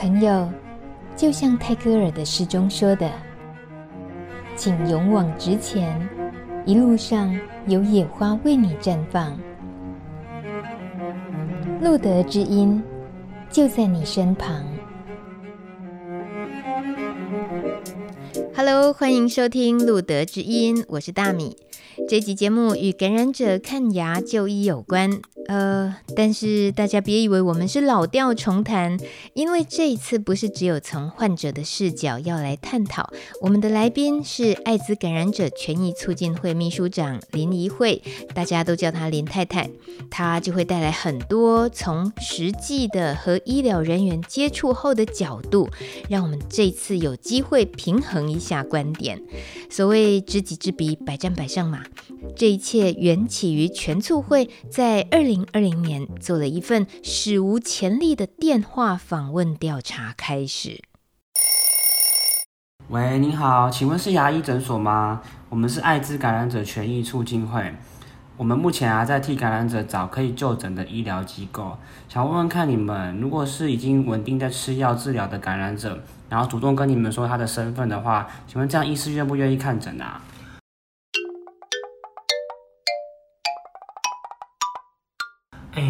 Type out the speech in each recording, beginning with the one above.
朋友，就像泰戈尔的诗中说的：“请勇往直前，一路上有野花为你绽放。”路德之音就在你身旁。Hello，欢迎收听路德之音，我是大米。这集节目与感染者看牙就医有关。呃，但是大家别以为我们是老调重弹，因为这一次不是只有从患者的视角要来探讨。我们的来宾是艾滋感染者权益促进会秘书长林怡慧，大家都叫她林太太。她就会带来很多从实际的和医疗人员接触后的角度，让我们这次有机会平衡一下观点。所谓知己知彼，百战百胜嘛。这一切缘起于全促会在二零二零年做了一份史无前例的电话访问调查开始。喂，您好，请问是牙医诊所吗？我们是艾滋感染者权益促进会，我们目前啊在替感染者找可以就诊的医疗机构，想问问看你们，如果是已经稳定在吃药治疗的感染者，然后主动跟你们说他的身份的话，请问这样医师愿不愿意看诊啊？哎，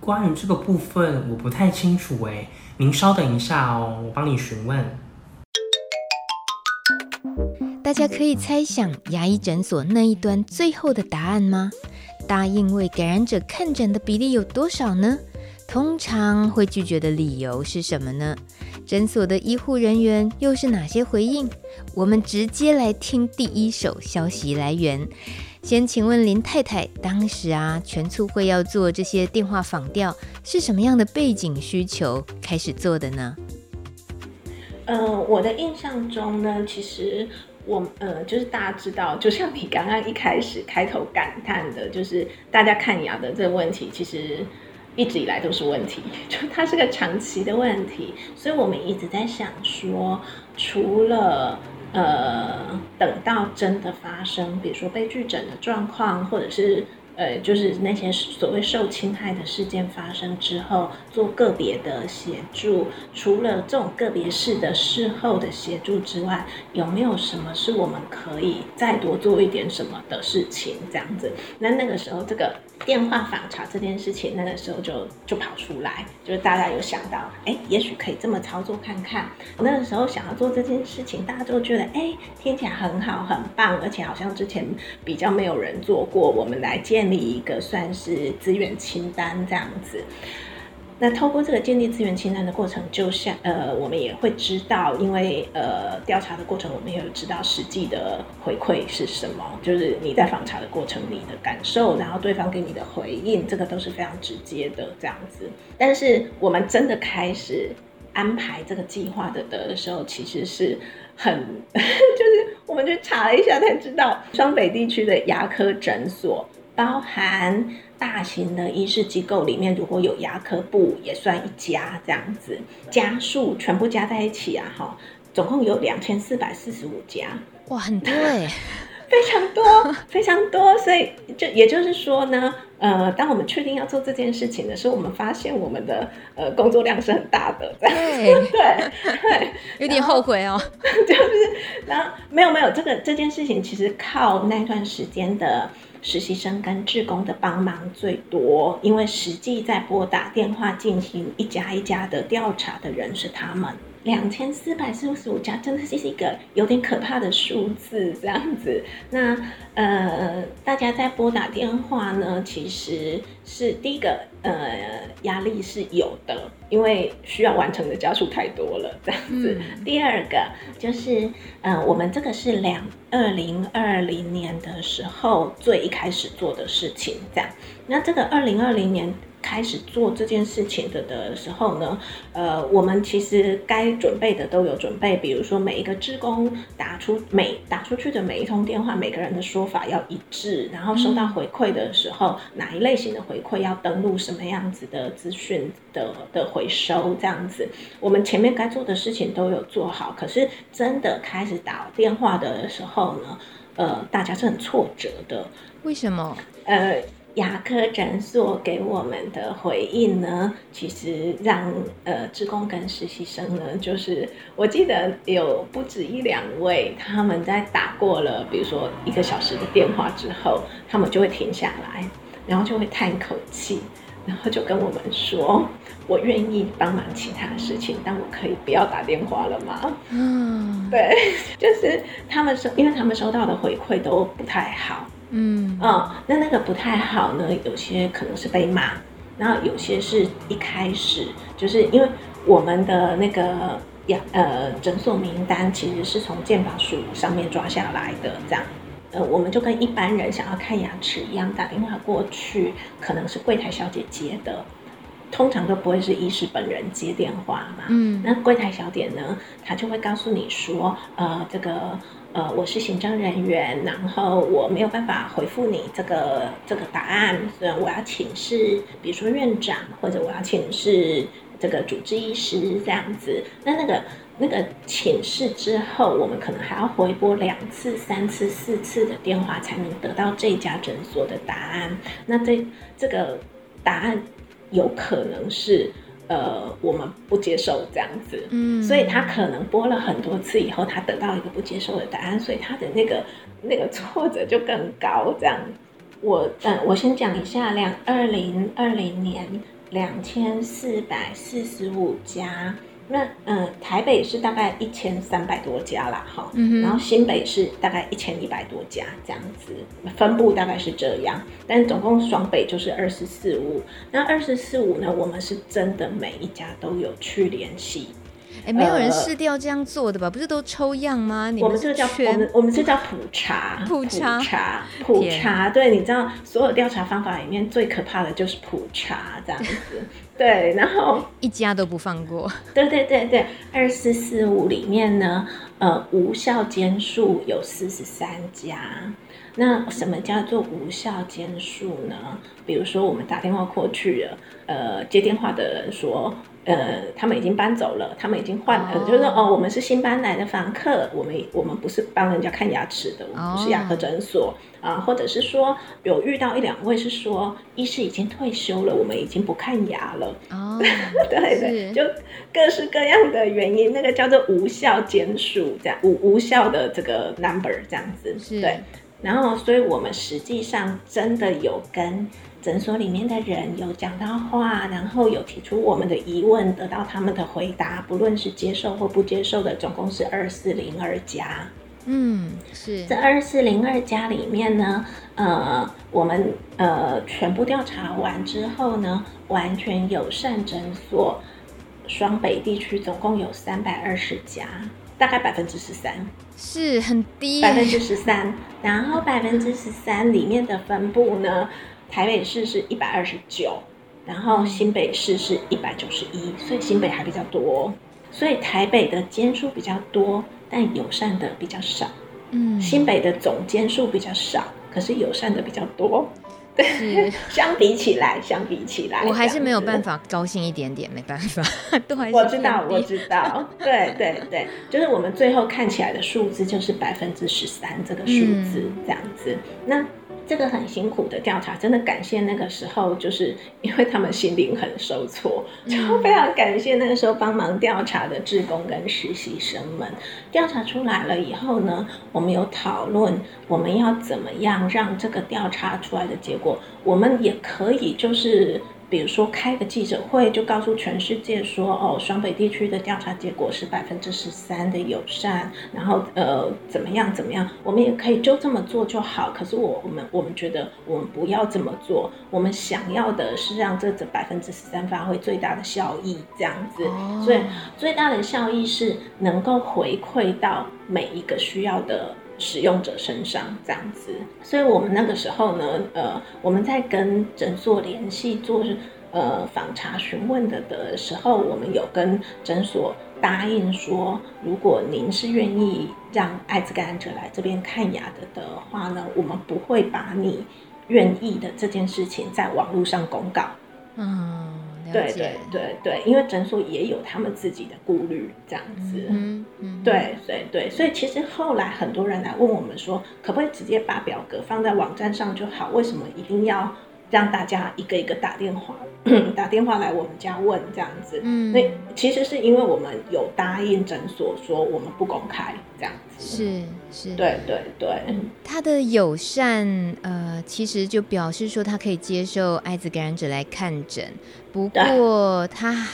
关于这个部分我不太清楚哎，您稍等一下哦，我帮你询问。大家可以猜想牙医诊所那一端最后的答案吗？答应为感染者看诊的比例有多少呢？通常会拒绝的理由是什么呢？诊所的医护人员又是哪些回应？我们直接来听第一手消息来源。先请问林太太，当时啊，全促会要做这些电话访调，是什么样的背景需求开始做的呢？呃，我的印象中呢，其实我呃，就是大家知道，就像你刚刚一开始开头感叹的，就是大家看牙的这个问题，其实一直以来都是问题，就它是个长期的问题，所以我们一直在想说，除了呃，等到真的发生，比如说被拒诊的状况，或者是。呃，就是那些所谓受侵害的事件发生之后，做个别的协助。除了这种个别式的事后的协助之外，有没有什么是我们可以再多做一点什么的事情？这样子，那那个时候这个电话访查这件事情，那个时候就就跑出来，就是大家有想到，哎，也许可以这么操作看看。那个时候想要做这件事情，大家都觉得，哎，听起来很好，很棒，而且好像之前比较没有人做过，我们来建。立一个算是资源清单这样子，那透过这个建立资源清单的过程，就像呃，我们也会知道，因为呃调查的过程，我们也有知道实际的回馈是什么，就是你在访查的过程里的感受，然后对方给你的回应，这个都是非常直接的这样子。但是我们真的开始安排这个计划的的时候，其实是很 就是我们去查了一下才知道，双北地区的牙科诊所。包含大型的医事机构里面，如果有牙科部也算一家这样子，家数全部加在一起啊，哈，总共有两千四百四十五家，哇，很多哎，非常多，非常多。所以就也就是说呢，呃，当我们确定要做这件事情的时候，我们发现我们的呃工作量是很大的，对对对，有点后悔哦，就是然后没有没有这个这件事情，其实靠那段时间的。实习生跟志工的帮忙最多，因为实际在拨打电话进行一家一家的调查的人是他们。两千四百四十五家，真的是一个有点可怕的数字，这样子。那呃，大家在拨打电话呢，其实是第一个呃压力是有的，因为需要完成的家数太多了，这样子。嗯、第二个就是呃，我们这个是两二零二零年的时候最一开始做的事情，这样。那这个二零二零年。开始做这件事情的的时候呢，呃，我们其实该准备的都有准备，比如说每一个职工打出每打出去的每一通电话，每个人的说法要一致，然后收到回馈的时候，嗯、哪一类型的回馈要登录什么样子的资讯的的回收，这样子，我们前面该做的事情都有做好，可是真的开始打电话的时候呢，呃，大家是很挫折的。为什么？呃，牙科诊所给我们的回应呢，其实让呃职工跟实习生呢，就是我记得有不止一两位，他们在打过了，比如说一个小时的电话之后，他们就会停下来，然后就会叹口气，然后就跟我们说：“我愿意帮忙其他的事情，但我可以不要打电话了吗？”嗯，对，就是他们收，因为他们收到的回馈都不太好。嗯。哦，那那个不太好呢，有些可能是被骂，然后有些是一开始就是因为我们的那个牙呃诊所名单其实是从健保署上面抓下来的，这样，呃，我们就跟一般人想要看牙齿一样，打电话过去，可能是柜台小姐接的，通常都不会是医师本人接电话嘛。嗯，那柜台小姐呢，她就会告诉你说，呃，这个。呃，我是行政人员，然后我没有办法回复你这个这个答案，所以我要请示，比如说院长，或者我要请示这个主治医师这样子。那那个那个请示之后，我们可能还要回拨两次、三次、四次的电话，才能得到这家诊所的答案。那这这个答案有可能是。呃，我们不接受这样子，嗯，所以他可能播了很多次以后，他得到一个不接受的答案，所以他的那个那个挫折就更高。这样，我嗯，我先讲一下，两二零二零年两千四百四十五家。那嗯，台北是大概一千三百多家啦，哈，嗯，然后新北是大概一千一百多家这样子，分布大概是这样，但总共双北就是二十四五。那二十四五呢，我们是真的每一家都有去联系。哎，没有人试掉这样做的吧？不是都抽样吗？你们我们这个叫我们我们这叫 普查，普查，普查，普查。对，你知道所有调查方法里面最可怕的就是普查这样子。对，然后一家都不放过。对对对对，二四四五里面呢，呃，无效间数有四十三家。那什么叫做无效间数呢？比如说我们打电话过去了，呃，接电话的人说。呃，他们已经搬走了，他们已经换了，就是说哦，我们是新搬来的房客，我们我们不是帮人家看牙齿的，我们不是牙科诊所啊、呃，或者是说有遇到一两位是说医师已经退休了，我们已经不看牙了，哦，对对，就各式各样的原因，那个叫做无效间数，这样无无效的这个 number 这样子，对，然后所以我们实际上真的有跟。诊所里面的人有讲到话，然后有提出我们的疑问，得到他们的回答，不论是接受或不接受的，总共是二四零二家。嗯，是这二四零二家里面呢，呃，我们呃全部调查完之后呢，完全友善诊所，双北地区总共有三百二十家，大概百分之十三，是很低，百分之十三。然后百分之十三里面的分布呢？台北市是一百二十九，然后新北市是一百九十一，所以新北还比较多，所以台北的间数比较多，但友善的比较少。嗯，新北的总间数比较少，可是友善的比较多。对，相比起来，相比起来，我还是没有办法高兴一点点，没办法，都还是我知道，我知道，对对对，就是我们最后看起来的数字就是百分之十三这个数字，嗯，这样子，那。这个很辛苦的调查，真的感谢那个时候，就是因为他们心灵很受挫，就非常感谢那个时候帮忙调查的志工跟实习生们。调查出来了以后呢，我们有讨论我们要怎么样让这个调查出来的结果，我们也可以就是。比如说开个记者会，就告诉全世界说，哦，双北地区的调查结果是百分之十三的友善，然后呃怎么样怎么样，我们也可以就这么做就好。可是我我们我们觉得我们不要这么做，我们想要的是让这这百分之十三发挥最大的效益，这样子。哦。所以最大的效益是能够回馈到每一个需要的。使用者身上这样子，所以我们那个时候呢，呃，我们在跟诊所联系做呃访查询问的的时候，我们有跟诊所答应说，如果您是愿意让艾滋感染者来这边看牙的的话呢，我们不会把你愿意的这件事情在网络上公告。嗯。对对对对，因为诊所也有他们自己的顾虑，这样子。嗯嗯，对对对，所以其实后来很多人来问我们说，可不可以直接把表格放在网站上就好？为什么一定要让大家一个一个打电话，打电话来我们家问这样子。嗯，那其实是因为我们有答应诊所说我们不公开这样子。是是，对对对。他的友善，呃，其实就表示说他可以接受艾滋感染者来看诊，不过他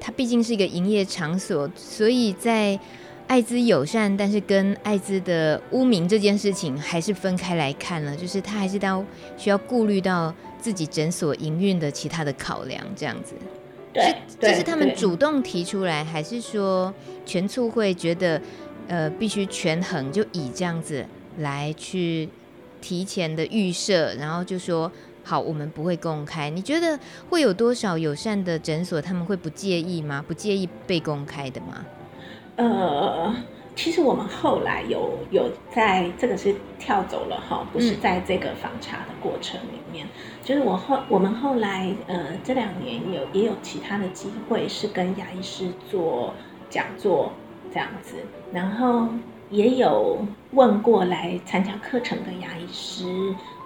他毕竟是一个营业场所，所以在。艾滋友善，但是跟艾滋的污名这件事情还是分开来看了，就是他还是到需要顾虑到自己诊所营运的其他的考量，这样子。对，这是他们主动提出来，还是说全促会觉得呃必须权衡，就以这样子来去提前的预设，然后就说好，我们不会公开。你觉得会有多少友善的诊所他们会不介意吗？不介意被公开的吗？呃，其实我们后来有有在这个是跳走了哈，不是在这个访查的过程里面，嗯、就是我后我们后来呃这两年有也有其他的机会是跟牙医师做讲座这样子，然后也有问过来参加课程的牙医师，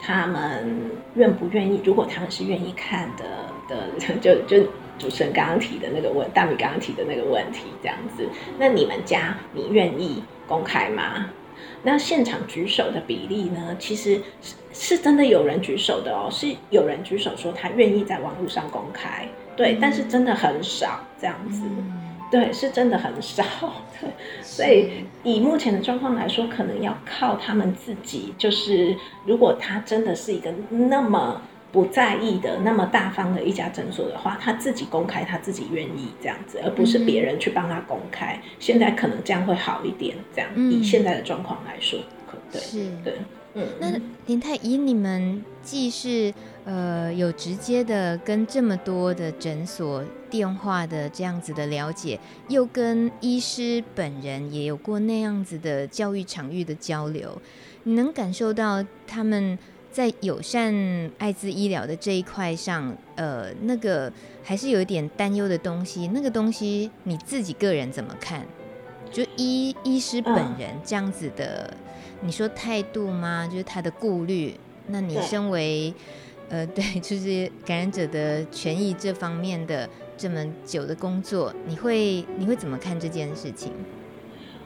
他们愿不愿意？如果他们是愿意看的的，就就。主持人刚刚提的那个问，大米刚刚提的那个问题，这样子，那你们家你愿意公开吗？那现场举手的比例呢？其实是是真的有人举手的哦，是有人举手说他愿意在网络上公开，对，但是真的很少这样子，对，是真的很少，对，所以以目前的状况来说，可能要靠他们自己，就是如果他真的是一个那么。不在意的那么大方的一家诊所的话，他自己公开，他自己愿意这样子，而不是别人去帮他公开。嗯、现在可能这样会好一点，这样、嗯、以现在的状况来说，可对对，嗯。那林太以你们既是呃有直接的跟这么多的诊所电话的这样子的了解，又跟医师本人也有过那样子的教育场域的交流，你能感受到他们？在友善艾滋医疗的这一块上，呃，那个还是有一点担忧的东西。那个东西你自己个人怎么看？就医医师本人这样子的，嗯、你说态度吗？就是他的顾虑。那你身为呃，对，就是感染者的权益这方面的这么久的工作，你会你会怎么看这件事情？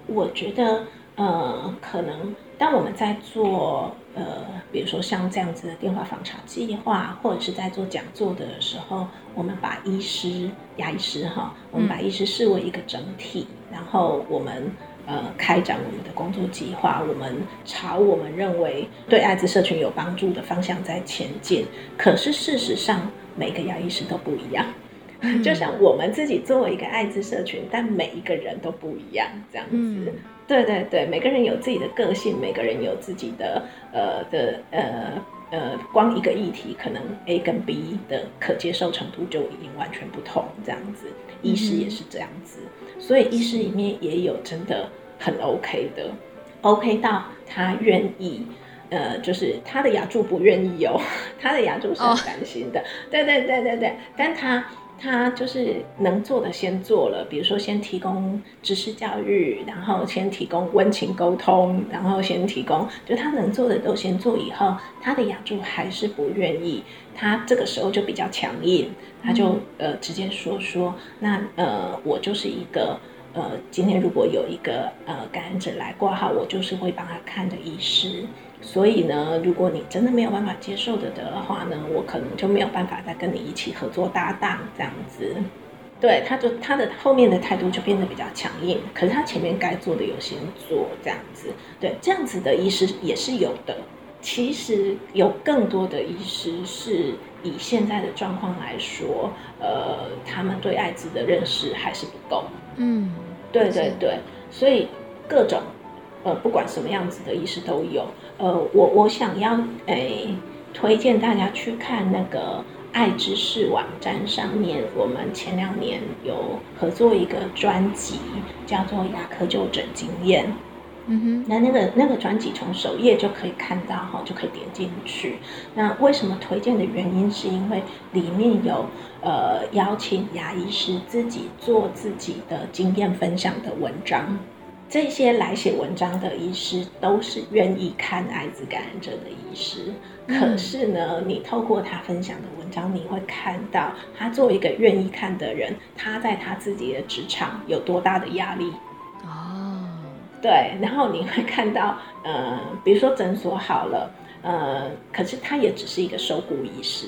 我觉得，呃，可能当我们在做。呃，比如说像这样子的电话访查计划，或者是在做讲座的时候，我们把医师、牙医师哈，我们把医师视为一个整体，嗯、然后我们呃开展我们的工作计划，我们朝我们认为对艾滋社群有帮助的方向在前进。可是事实上，每个牙医师都不一样，嗯、就像我们自己作为一个艾滋社群，但每一个人都不一样，这样子。嗯对对对，每个人有自己的个性，每个人有自己的呃的呃呃，光一个议题，可能 A 跟 B 的可接受程度就已经完全不同，这样子，医师也是这样子，所以医师里面也有真的很 OK 的，OK 到他愿意，呃，就是他的牙柱不愿意有，他的牙柱是很担心的，哦、对对对对对，但他。他就是能做的先做了，比如说先提供知识教育，然后先提供温情沟通，然后先提供，就他能做的都先做。以后他的牙助还是不愿意，他这个时候就比较强硬，他就呃直接说说，那呃我就是一个呃今天如果有一个呃感染者来挂号，我就是会帮他看的医师。所以呢，如果你真的没有办法接受的的话呢，我可能就没有办法再跟你一起合作搭档这样子。对，他就他的后面的态度就变得比较强硬，可是他前面该做的有先做这样子。对，这样子的医师也是有的。其实有更多的医师是以现在的状况来说，呃，他们对艾滋的认识还是不够。嗯，对对对，所以各种。呃，不管什么样子的医师都有。呃，我我想要诶、欸、推荐大家去看那个爱知识网站上面，我们前两年有合作一个专辑，叫做《牙科就诊经验》。嗯哼，那那个那个专辑从首页就可以看到哈，就可以点进去。那为什么推荐的原因，是因为里面有呃邀请牙医师自己做自己的经验分享的文章。这些来写文章的医师都是愿意看艾滋感染者的医师。可是呢，你透过他分享的文章，你会看到他作为一个愿意看的人，他在他自己的职场有多大的压力。哦，对，然后你会看到，呃，比如说诊所好了，呃，可是他也只是一个收骨医师，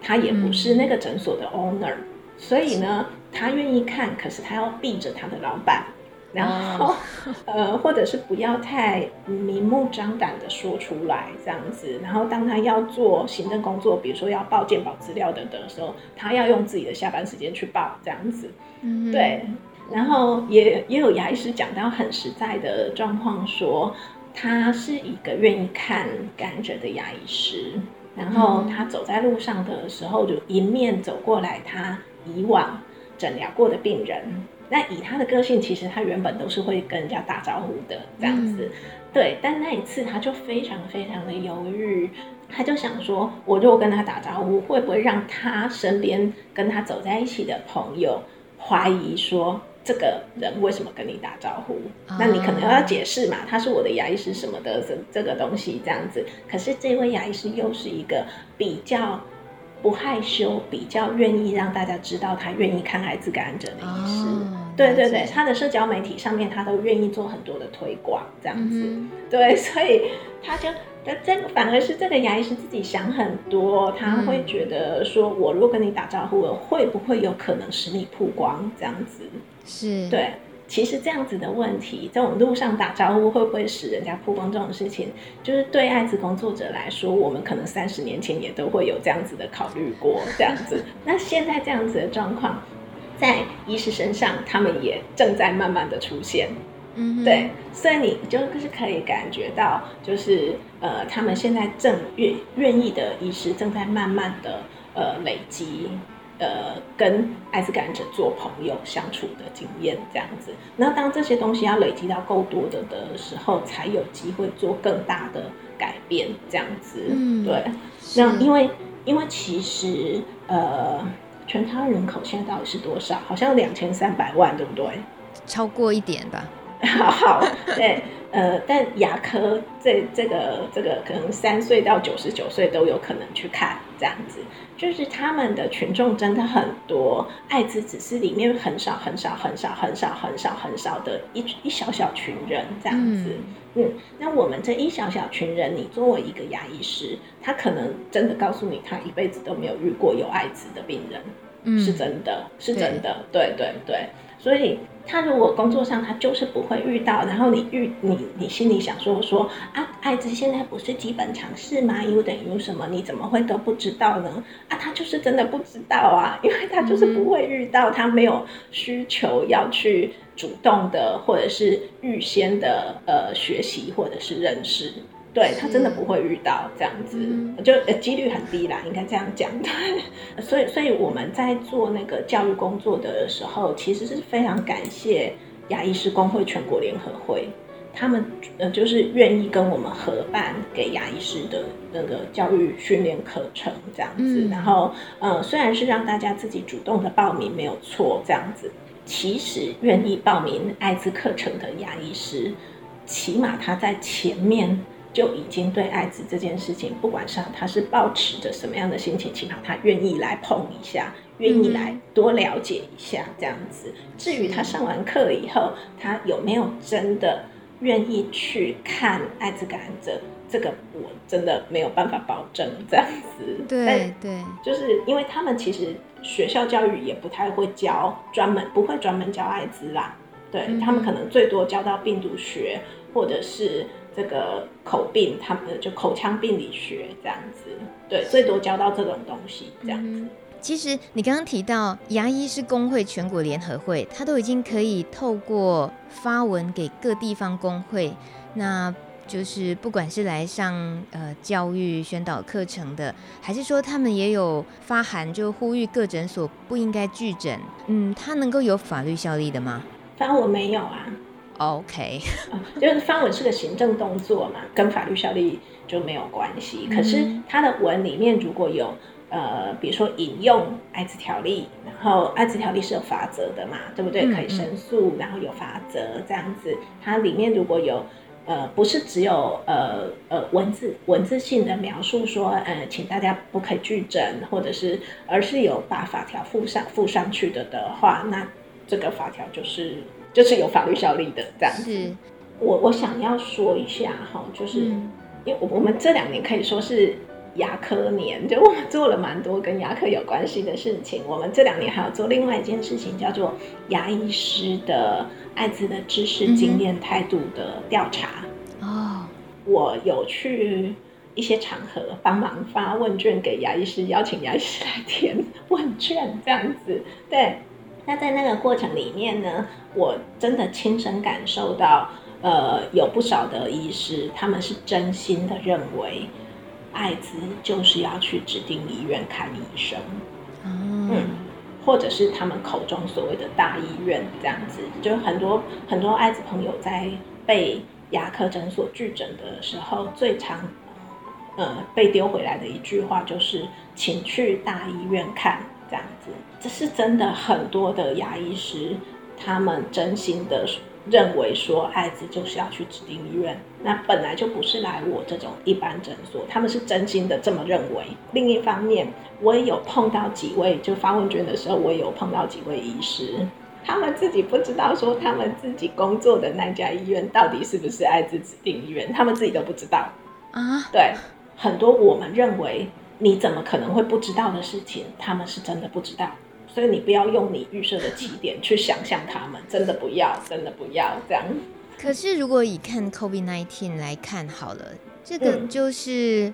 他也不是那个诊所的 owner，所以呢，他愿意看，可是他要避着他的老板。然后，oh. 呃，或者是不要太明目张胆的说出来这样子。然后，当他要做行政工作，比如说要报健保资料的的时候，他要用自己的下班时间去报这样子。Mm -hmm. 对。然后也也有牙医师讲到很实在的状况，说他是一个愿意看感染者的牙医师。然后他走在路上的时候，就迎面走过来他以往诊疗过的病人。那以他的个性，其实他原本都是会跟人家打招呼的这样子，嗯，对。但那一次他就非常非常的犹豫，他就想说，我如果跟他打招呼，会不会让他身边跟他走在一起的朋友怀疑说，这个人为什么跟你打招呼？哦，那你可能要解释嘛，他是我的牙医师什么的，这这个东西这样子。可是这位牙医师又是一个比较。不害羞，比较愿意让大家知道他愿意看艾滋感染者的医师。哦，对对对，他的社交媒体上面他都愿意做很多的推广，这样子，嗯，对，所以他就，这个反而是这个牙医师自己想很多，他会觉得说，我如果跟你打招呼我，会不会有可能使你曝光？这样子，是对。其实这样子的问题，在我们路上打招呼会不会使人家曝光这种事情，就是对艾滋工作者来说，我们可能三十年前也都会有这样子的考虑过，这样子。那现在这样子的状况，在医师身上，他们也正在慢慢的出现。嗯，对，所以你就是可以感觉到，就是呃，他们现在正愿愿意的医师正在慢慢的呃累积。呃，跟艾滋感染者做朋友相处的经验这样子，那当这些东西要累积到够多的的时候，才有机会做更大的改变这样子。嗯，对。那因为因为其实呃，全台人口现在到底是多少？好像两千三百万，对不对？超过一点吧。好好，对。呃，但牙科这这个这个可能三岁到九十九岁都有可能去看这样子，就是他们的群众真的很多，艾滋只是里面很少很少很少很少很少很少的一一小小群人这样子，嗯，嗯，那我们这一小小群人，你作为一个牙医师，他可能真的告诉你，他一辈子都没有遇过有艾滋的病人，嗯，是真的，是真的，对。对对，对，所以。他如果工作上他就是不会遇到，然后你遇你你心里想说说啊，艾滋现在不是基本常识吗？U 等于什么？你怎么会都不知道呢？啊，他就是真的不知道啊，因为他就是不会遇到，他没有需求要去主动的或者是预先的呃学习或者是认识。对，他真的不会遇到这样子，嗯、就呃几率很低啦，应该这样讲。对，所以所以我们在做那个教育工作的时候，其实是非常感谢牙医师工会全国联合会，他们呃就是愿意跟我们合办给牙医师的那个教育训练课程这样子。嗯、然后呃虽然是让大家自己主动的报名没有错这样子，其实愿意报名艾滋课程的牙医师，起码他在前面。就已经对艾滋这件事情，不管上他是抱持着什么样的心情，起码他愿意来碰一下，愿意来多了解一下这样子。至于他上完课以后，他有没有真的愿意去看艾滋感染者，这个我真的没有办法保证这样子。对对，就是因为他们其实学校教育也不太会教专门，不会专门教艾滋啦。对、嗯、他们可能最多教到病毒学或者是。这个口病，他们就口腔病理学这样子，对，最多教到这种东西这样子。嗯、其实你刚刚提到牙医是工会全国联合会，他都已经可以透过发文给各地方工会，那就是不管是来上呃教育宣导课程的，还是说他们也有发函就呼吁各诊所不应该拒诊，嗯，他能够有法律效力的吗？发文没有啊。OK，就是发文是个行政动作嘛，跟法律效力就没有关系。可是他的文里面如果有呃，比如说引用艾滋条例，然后艾滋条例是有法则的嘛，对不对？可以申诉，然后有法则这样子。它里面如果有呃，不是只有呃呃文字文字性的描述说，呃，请大家不可以拒诊，或者是，而是有把法条附上附上去的的话，那这个法条就是就是有法律效力的这样子。我我想要说一下哈，就是、嗯、因为我们这两年可以说是。牙科年，就我们做了蛮多跟牙科有关系的事情。我们这两年还有做另外一件事情，叫做牙医师的艾滋的知识、经验、态度的调查。哦、嗯，我有去一些场合帮忙发问卷给牙医师，邀请牙医师来填 问卷，这样子。对，那在那个过程里面呢，我真的亲身感受到，呃，有不少的医师，他们是真心的认为。艾滋就是要去指定医院看医生，嗯，嗯，或者是他们口中所谓的大医院这样子，就很多很多艾滋朋友在被牙科诊所拒诊的时候，最常呃被丢回来的一句话就是“请去大医院看”这样子，这是真的，很多的牙医师他们真心的。认为说艾滋就是要去指定医院，那本来就不是来我这种一般诊所，他们是真心的这么认为。另一方面，我也有碰到几位，就发问卷的时候，我也有碰到几位医师，他们自己不知道说他们自己工作的那家医院到底是不是艾滋指定医院，他们自己都不知道啊。对，很多我们认为你怎么可能会不知道的事情，他们是真的不知道。所以你不要用你预设的起点去想象他们，真的不要，真的不要这样。可是如果以看 COVID-19 来看好了，这个就是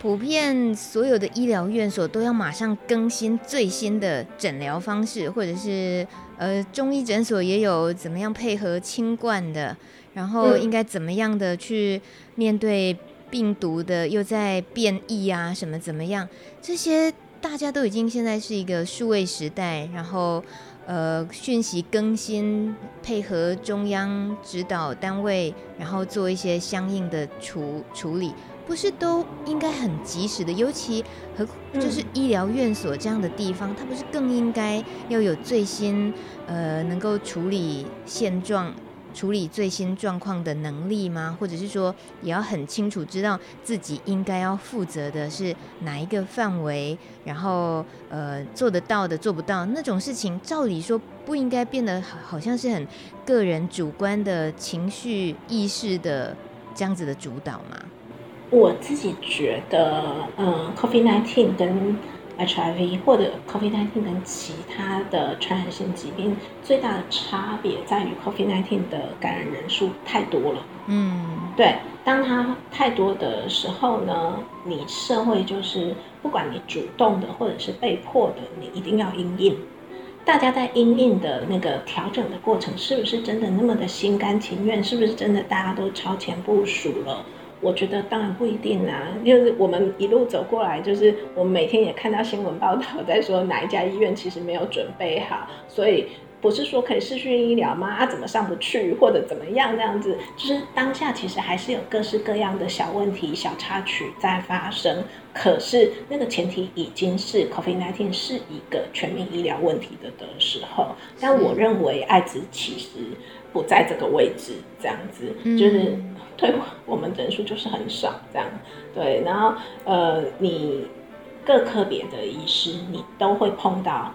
普遍所有的医疗院所都要马上更新最新的诊疗方式，或者是呃中医诊所也有怎么样配合清冠的，然后应该怎么样的去面对病毒的又在变异啊什么怎么样这些。大家都已经现在是一个数位时代，然后呃讯息更新，配合中央指导单位，然后做一些相应的处处理，不是都应该很及时的？尤其和就是医疗院所这样的地方，它不是更应该要有最新呃能够处理现状。处理最新状况的能力吗？或者是说，也要很清楚知道自己应该要负责的是哪一个范围，然后呃做得到的做不到那种事情，照理说不应该变得好像是很个人主观的情绪意识的这样子的主导吗？我自己觉得，嗯，COVID-19 跟 HIV 或者 COVID-19 跟其他的传染性疾病最大的差别在于 COVID-19 的感染人数太多了。嗯，对，当它太多的时候呢，你社会就是不管你主动的或者是被迫的，你一定要因应。大家在因应的那个调整的过程，是不是真的那么的心甘情愿？是不是真的大家都超前部署了？我觉得当然不一定啊，就是我们一路走过来，就是我们每天也看到新闻报道在说哪一家医院其实没有准备好，所以不是说可以视讯医疗吗？啊，怎么上不去或者怎么样这样子，就是当下其实还是有各式各样的小问题、小插曲在发生。可是那个前提已经是 COVID-19 是一个全民医疗问题的的时候，但我认为艾滋其实不在这个位置，这样子就是。对，我们人数就是很少，这样对。然后呃，你各科别的医师，你都会碰到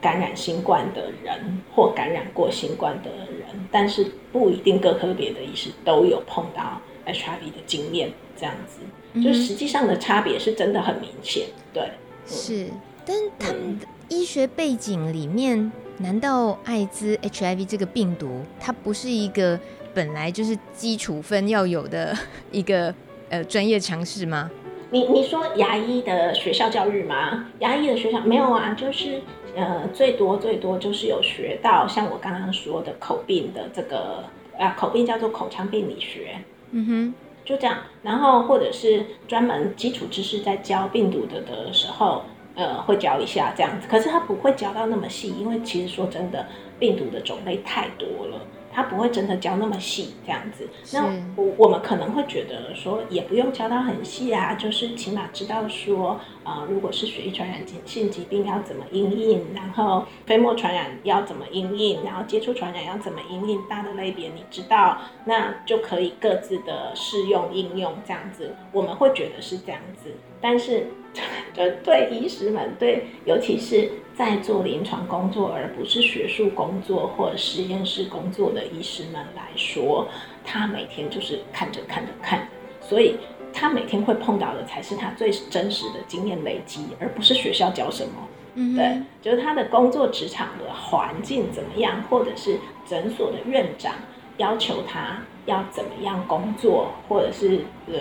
感染新冠的人或感染过新冠的人，但是不一定各科别的医师都有碰到 HIV 的经验，这样子，嗯、就实际上的差别是真的很明显。对，嗯、是，但他们的医学背景里面，难道艾滋 HIV 这个病毒，它不是一个？本来就是基础分要有的 一个呃专业常识吗？你你说牙医的学校教育吗？牙医的学校没有啊，就是呃最多最多就是有学到像我刚刚说的口病的这个啊口病叫做口腔病理学，嗯哼，就这样。然后或者是专门基础知识在教病毒的的时候，呃会教一下这样子。可是他不会教到那么细，因为其实说真的，病毒的种类太多了。他不会真的教那么细这样子。那我我们可能会觉得说，也不用教到很细啊，就是起码知道说，呃，如果是血液传染性疾病要怎么应应，然后飞沫传染要怎么应应，然后接触传染要怎么应应，大的类别你知道，那就可以各自的适用应用这样子。我们会觉得是这样子，但是 就对医师们，对，尤其是。在做临床工作，而不是学术工作或实验室工作的医师们来说，他每天就是看着看着看，所以他每天会碰到的才是他最真实的经验累积，而不是学校教什么。嗯，对，就是他的工作职场的环境怎么样，或者是诊所的院长要求他要怎么样工作，或者是呃，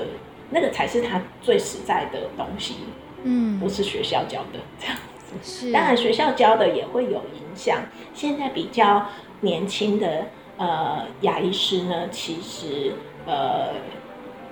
那个才是他最实在的东西。嗯，不是学校教的这样。是，当然学校教的也会有影响。现在比较年轻的呃牙医师呢，其实呃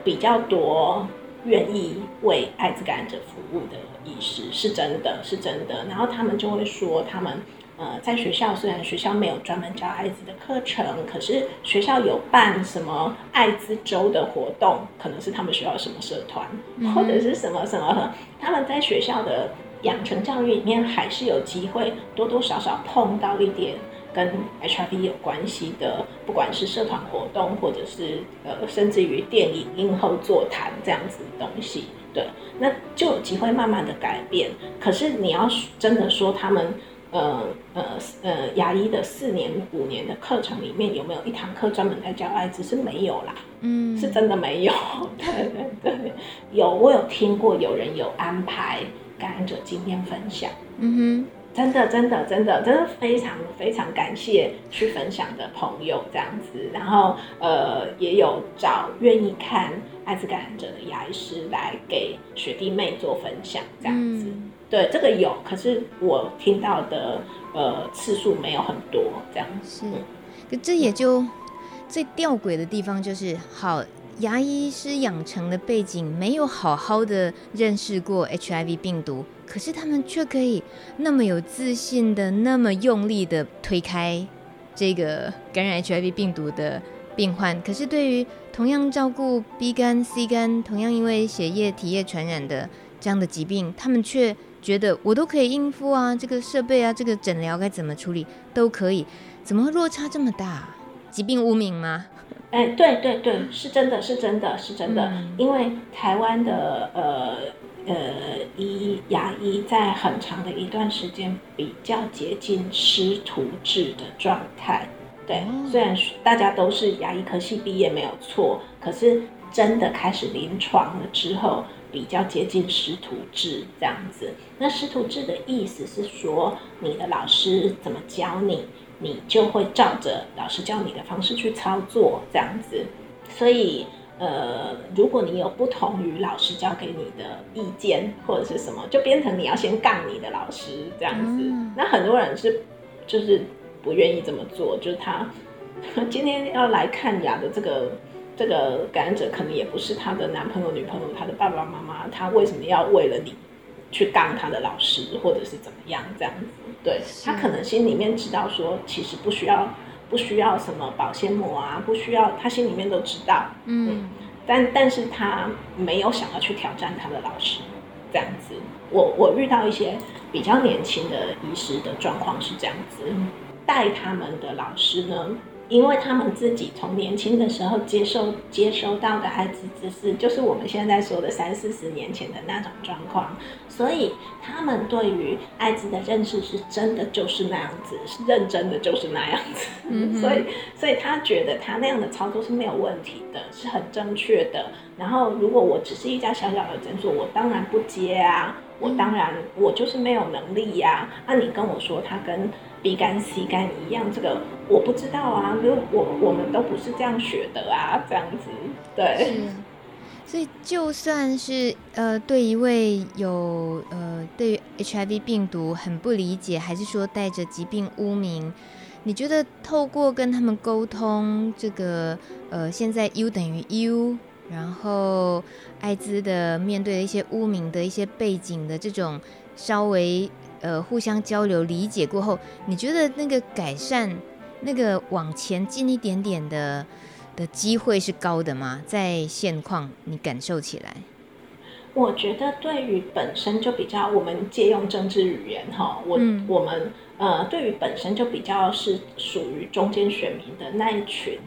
比较多愿意为艾滋感染者服务的医师，是真的是真的。然后他们就会说，他们呃在学校虽然学校没有专门教艾滋的课程，可是学校有办什么艾滋周的活动，可能是他们学校什么社团，或者是什么什么，他们在学校的。养成教育里面还是有机会多多少少碰到一点跟 HIV 有关系的，不管是社团活动，或者是呃，甚至于电影映后座谈这样子的东西，对，那就有机会慢慢的改变。可是你要真的说他们呃呃呃牙医的四年五年的课程里面有没有一堂课专门在教艾滋？是没有啦，嗯，是真的没有。对对对，有我有听过有人有安排。感染者今天分享，嗯哼，真的，真的，真的，真的非常非常感谢去分享的朋友这样子，然后呃，也有找愿意看艾滋感染者的牙医师来给学弟妹做分享这样子，嗯、对，这个有，可是我听到的呃次数没有很多这样子，是，可这也就最吊诡的地方就是好。牙医师养成的背景没有好好的认识过 HIV 病毒，可是他们却可以那么有自信的、那么用力的推开这个感染 HIV 病毒的病患。可是对于同样照顾 B 肝、C 肝，同样因为血液、体液传染的这样的疾病，他们却觉得我都可以应付啊，这个设备啊，这个诊疗该怎么处理都可以，怎么会落差这么大？疾病污名吗？哎，对对对，是真的，是真的，是真的。嗯、因为台湾的呃呃医牙医在很长的一段时间比较接近师徒制的状态。对，嗯、虽然大家都是牙医科系毕业没有错，可是真的开始临床了之后，比较接近师徒制这样子。那师徒制的意思是说，你的老师怎么教你？你就会照着老师教你的方式去操作，这样子。所以，呃，如果你有不同于老师教给你的意见或者是什么，就变成你要先杠你的老师这样子。嗯、那很多人是就是不愿意这么做，就是他今天要来看牙的这个这个感染者，可能也不是他的男朋友、女朋友、他的爸爸妈妈，他为什么要为了你去杠他的老师，或者是怎么样这样子？对，他可能心里面知道说，其实不需要不需要什么保鲜膜啊，不需要，他心里面都知道，嗯，嗯，但但是他没有想要去挑战他的老师，这样子。我我遇到一些比较年轻的医师的状况是这样子，带他们的老师呢。因为他们自己从年轻的时候接受接收到的艾滋知识，就是我们现在说的三四十年前的那种状况，所以他们对于艾滋的认识是真的就是那样子，是认真的就是那样子。嗯，所以所以他觉得他那样的操作是没有问题的，是很正确的。然后如果我只是一家小小的诊所，我当然不接啊，我当然我就是没有能力呀。那、啊、你跟我说他跟 B 肝 C 肝一样，这个我不知道啊，因为我我们都不是这样学的啊，这样子，对。所以就算是呃，对一位有呃对于 HIV 病毒很不理解，还是说带着疾病污名，你觉得透过跟他们沟通，这个呃现在 U 等于 U，然后艾滋的面对的一些污名的一些背景的这种稍微。呃，互相交流理解过后，你觉得那个改善那个往前进一点点的的机会是高的吗？在现况你感受起来？我觉得对于本身就比较，我们借用政治语言哈，我、嗯、我们呃，对于本身就比较是属于中间选民的那一群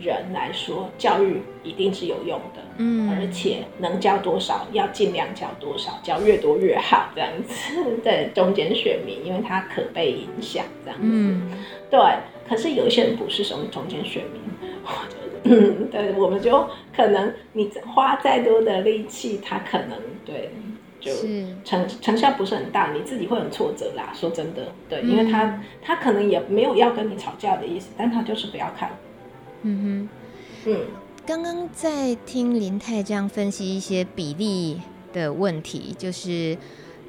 人来说，教育一定是有用的，嗯，而且能教多少要尽量教多少，教越多越好，这样子。对中间选民，因为他可被影响，这样子。嗯，对。可是有一些人不是什么中间选民。嗯，对，我们就可能你花再多的力气，他可能对就成成效不是很大，你自己会很挫折啦。说真的，对，因为他他可能也没有要跟你吵架的意思，但他就是不要看。嗯哼，嗯，刚刚在听林太这样分析一些比例的问题，就是。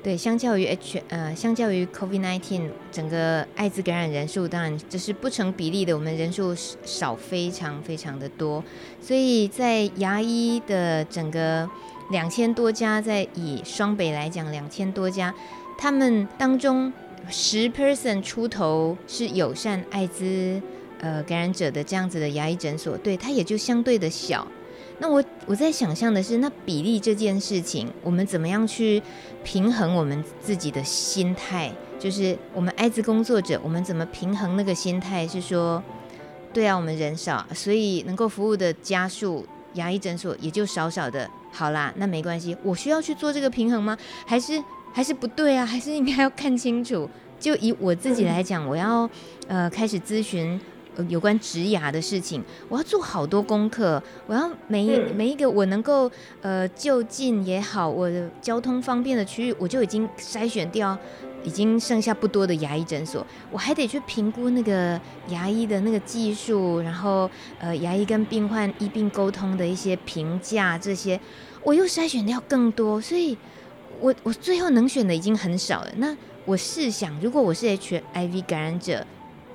对，相较于 H 呃，相较于 COVID-19，整个艾滋感染人数当然这是不成比例的，我们人数少非常非常的多，所以在牙医的整个两千多家，在以双北来讲两千多家，他们当中十 percent 出头是友善艾滋呃感染者的这样子的牙医诊所，对，它也就相对的小。那我我在想象的是，那比例这件事情，我们怎么样去平衡我们自己的心态？就是我们艾滋工作者，我们怎么平衡那个心态？是说，对啊，我们人少，所以能够服务的家属，牙医诊所也就少少的。好啦，那没关系，我需要去做这个平衡吗？还是还是不对啊？还是应该要看清楚？就以我自己来讲，我要呃开始咨询。有关植牙的事情，我要做好多功课。我要每一每一个我能够呃就近也好，我的交通方便的区域，我就已经筛选掉，已经剩下不多的牙医诊所。我还得去评估那个牙医的那个技术，然后呃牙医跟病患医病沟通的一些评价，这些我又筛选掉更多。所以我我最后能选的已经很少了。那我试想，如果我是 HIV 感染者。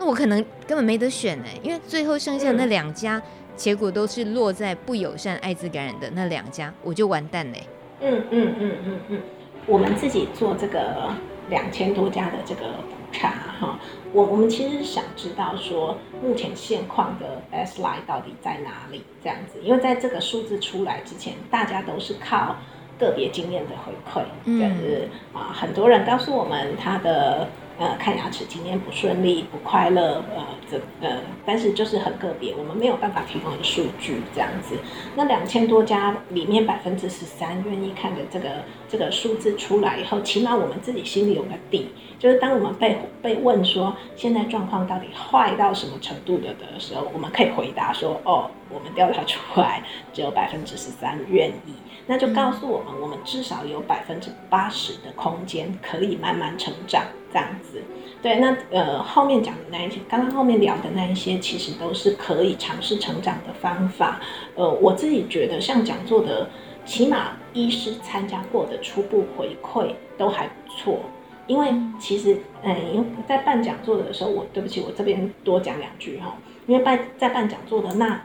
那我可能根本没得选呢，因为最后剩下那两家，结果都是落在不友善艾滋感染的那两家，我就完蛋嘞。嗯嗯嗯嗯嗯，我们自己做这个两千多家的这个普查哈，我我们其实想知道说，目前现况的 baseline 到底在哪里这样子，因为在这个数字出来之前，大家都是靠个别经验的回馈，就是啊，很多人告诉我们他的。呃，看牙齿今天不顺利，不快乐，呃，这呃，但是就是很个别，我们没有办法提供一个数据这样子。那两千多家里面，百分之十三愿意看的这个这个数字出来以后，起码我们自己心里有个底，就是当我们被被问说现在状况到底坏到什么程度的的时候，我们可以回答说，哦，我们调查出来只有百分之十三愿意，那就告诉我们，我们至少有百分之八十的空间可以慢慢成长。这样子，对，那呃后面讲的那一些，刚刚后面聊的那一些，其实都是可以尝试成长的方法。呃，我自己觉得像讲座的，起码医师参加过的初步回馈都还不错。因为其实，嗯，因为在办讲座的时候，我对不起，我这边多讲两句哈，因为办在办讲座的那。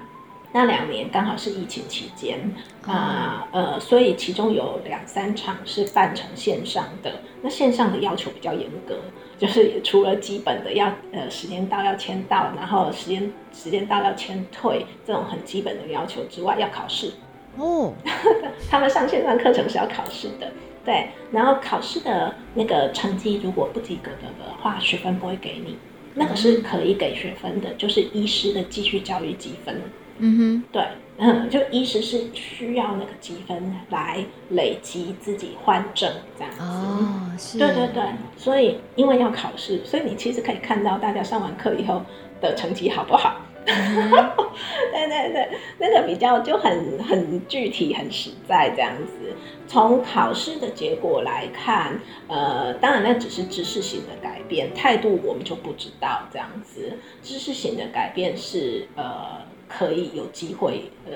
那两年刚好是疫情期间啊，呃，所以其中有两三场是办成线上的。那线上的要求比较严格，就是除了基本的要呃时间到要签到，然后时间时间到要签退这种很基本的要求之外，要考试哦。他们上线上课程是要考试的，对。然后考试的那个成绩如果不及格的的话，学分不会给你，那个是可以给学分的，就是医师的继续教育积分。嗯哼，对，嗯，就医师是需要那个积分来累积自己换证这样子。哦，是。对对对，所以因为要考试，所以你其实可以看到大家上完课以后的成绩好不好。嗯、对对对，那个比较就很很具体、很实在这样子。从考试的结果来看，呃，当然那只是知识型的改变，态度我们就不知道这样子。知识型的改变是呃。可以有机会，呃，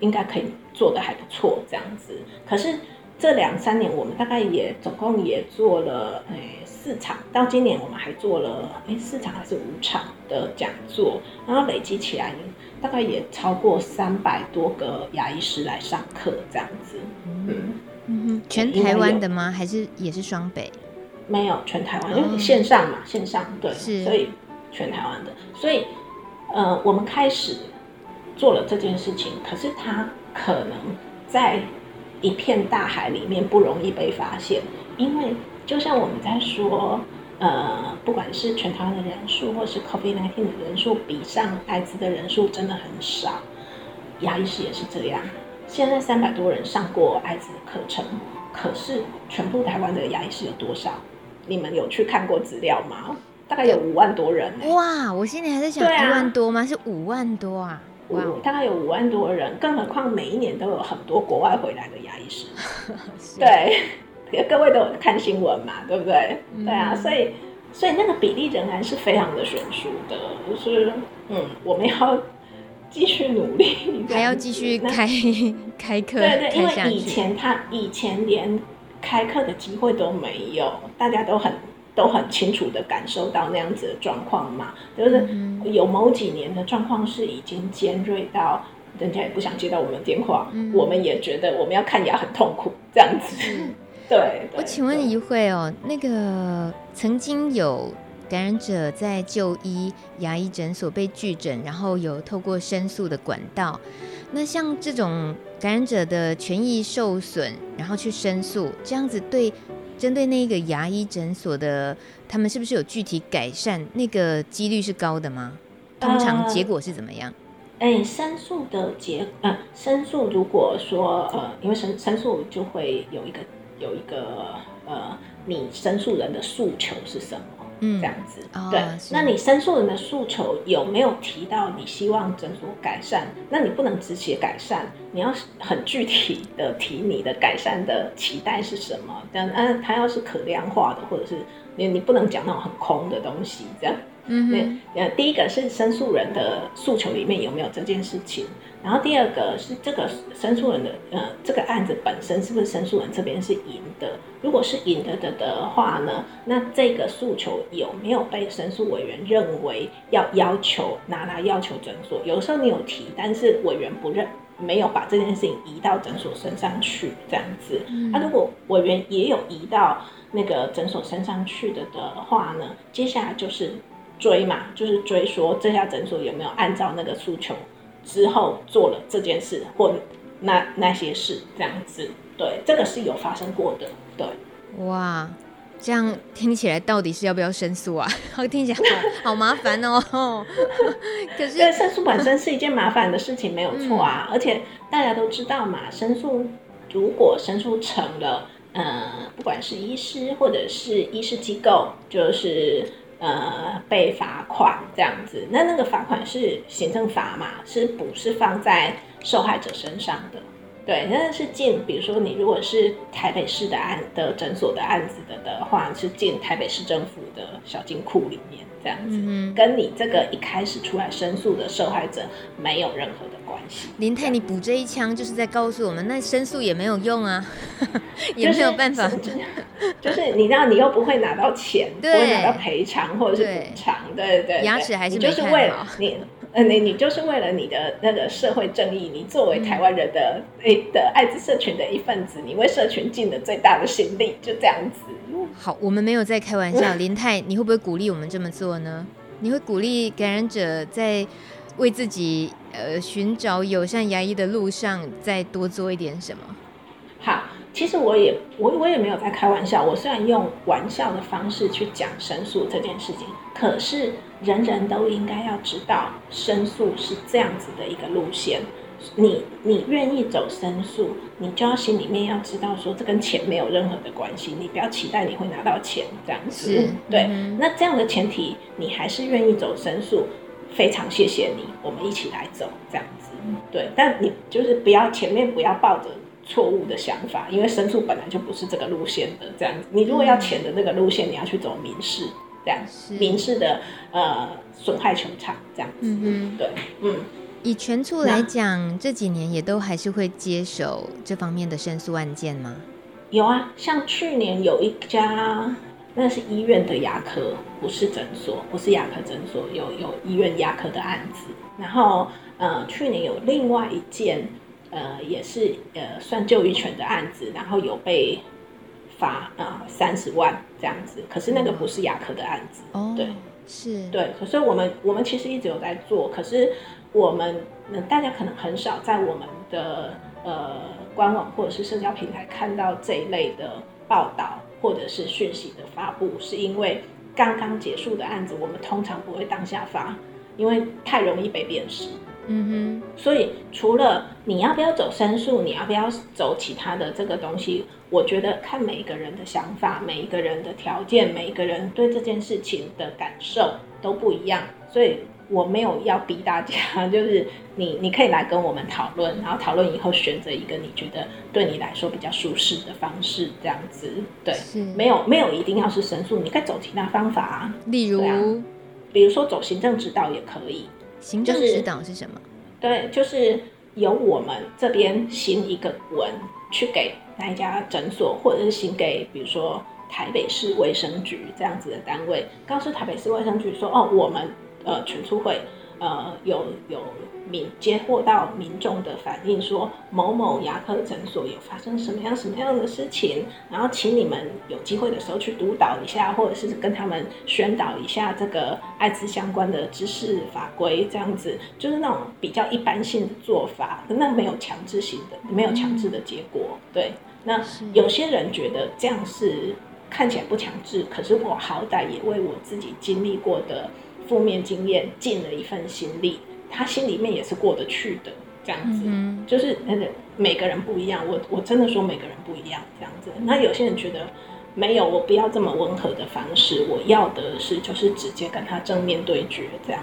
应该可以做的还不错这样子。可是这两三年，我们大概也总共也做了，哎，四场。到今年，我们还做了，哎，四场还是五场的讲座，然后累积起来，大概也超过三百多个牙医师来上课这样子。嗯嗯哼，全台湾的吗？还是也是双北？没有，全台湾，因为线上嘛，线上对，所以。全台湾的。所以，呃，我们开始做了这件事情，可是他可能在一片大海里面不容易被发现，因为就像我们在说，呃，不管是全台湾的人数，或是 COVID-19 的人数，比上艾滋的人数真的很少。牙医师也是这样，现在三百多人上过艾滋的课程，可是全部台湾的牙医师有多少？你们有去看过资料吗？大概有五万多人，欸。哇，我心里还在想一万多吗？啊、是五万多啊？哇，大概有五万多人，更何况每一年都有很多国外回来的牙医师。对，各位都有看新闻嘛，对不对？嗯、对啊，所以所以那个比例仍然是非常的悬殊的，就是嗯，我们要。继续努力，还要继续开 开课。对对，因为以前他以前连开课的机会都没有，大家都很都很清楚的感受到那样子的状况嘛。就是有某几年的状况是已经尖锐到人家也不想接到我们电话，嗯、我们也觉得我们要看牙很痛苦这样子。对，我请问一会哦，那个曾经有。感染者在就医牙医诊所被拒诊，然后有透过申诉的管道。那像这种感染者的权益受损，然后去申诉，这样子对针对那个牙医诊所的他们是不是有具体改善？那个几率是高的吗？通常结果是怎么样？哎、申诉的结，呃，申诉如果说呃，因为申申诉就会有一个有一个呃，你申诉人的诉求是什么？嗯，这样子，哦、对。是那你申诉人的诉求有没有提到你希望诊所改善？那你不能只写改善，你要很具体的提你的改善的期待是什么？但嗯，它要是可量化的，或者是你你不能讲那种很空的东西，这样。嗯第一个是申诉人的诉求里面有没有这件事情，然后第二个是这个申诉人的呃这个案子本身是不是申诉人这边是赢的？如果是赢的的的话呢，那这个诉求有没有被申诉委员认为要要求拿来要求诊所？有时候你有提，但是委员不认，没有把这件事情移到诊所身上去，这样子。那、啊、如果委员也有移到那个诊所身上去的的话呢，接下来就是。追嘛，就是追说这家诊所有没有按照那个诉求之后做了这件事或那那些事这样子，对，这个是有发生过的，对。哇，这样听起来到底是要不要申诉啊？听起来好好麻烦哦。可是申诉本身 是一件麻烦的事情，没有错啊。嗯、而且大家都知道嘛，申诉如果申诉成了，呃，不管是医师或者是医师机构，就是。呃，被罚款这样子，那那个罚款是行政罚嘛，是不是放在受害者身上的？对，那是进，比如说你如果是台北市的案的诊所的案子的的话，是进台北市政府的小金库里面这样子，嗯、跟你这个一开始出来申诉的受害者没有任何的关系。林太，你补这一枪就是在告诉我们，那申诉也没有用啊，也没有办法。就是就是你知道，你又不会拿到钱，对不会拿到赔偿或者是补偿，对对对，牙齿还是你就是为你，呃，你你就是为了你的那个社会正义，你作为台湾人的诶、嗯、的艾滋社群的一份子，你为社群尽了最大的心力，就这样子。好，我们没有在开玩笑，林泰，你会不会鼓励我们这么做呢？你会鼓励感染者在为自己呃寻找友善牙医的路上再多做一点什么？好。其实我也我我也没有在开玩笑，我虽然用玩笑的方式去讲申诉这件事情，可是人人都应该要知道申诉是这样子的一个路线。你你愿意走申诉，你就要心里面要知道说这跟钱没有任何的关系，你不要期待你会拿到钱这样子。是对，嗯、那这样的前提，你还是愿意走申诉，非常谢谢你，我们一起来走这样子。对，但你就是不要前面不要抱着。错误的想法，因为申诉本来就不是这个路线的，这样子。你如果要钱的那个路线，你要去走民事，这样民事的呃损害求偿这样子。嗯哼对，嗯。以全处来讲，那这几年也都还是会接手这方面的申诉案件吗？有啊，像去年有一家，那是医院的牙科，不是诊所，不是牙科诊所，有有医院牙科的案子。然后呃，去年有另外一件。呃，也是呃，算救育权的案子，然后有被罚啊三十万这样子，可是那个不是牙科的案子，哦，对是对，可是我们我们其实一直有在做，可是我们大家可能很少在我们的呃官网或者是社交平台看到这一类的报道或者是讯息的发布，是因为刚刚结束的案子，我们通常不会当下发，因为太容易被辨识。嗯哼，所以除了你要不要走申诉，你要不要走其他的这个东西，我觉得看每一个人的想法、每一个人的条件、每一个人对这件事情的感受都不一样，所以我没有要逼大家，就是你你可以来跟我们讨论，然后讨论以后选择一个你觉得对你来说比较舒适的方式，这样子，对，没有没有一定要是申诉，你可以走其他方法啊，例如，啊、比如说走行政指导也可以。行政指导是什么？对，就是由我们这边行一个文去给那一家诊所，或者是行给比如说台北市卫生局这样子的单位，告诉台北市卫生局说，哦，我们呃全促会呃有有。民接获到民众的反映，说某某牙科诊所有发生什么样什么样的事情，然后请你们有机会的时候去督导一下，或者是跟他们宣导一下这个艾滋相关的知识法规，这样子就是那种比较一般性的做法，那没有强制性的，没有强制的结果。对，那有些人觉得这样是看起来不强制，可是我好歹也为我自己经历过的负面经验尽了一份心力。他心里面也是过得去的，这样子，嗯、就是那个每个人不一样。我我真的说每个人不一样，这样子。那有些人觉得没有，我不要这么温和的方式，我要的是就是直接跟他正面对决，这样。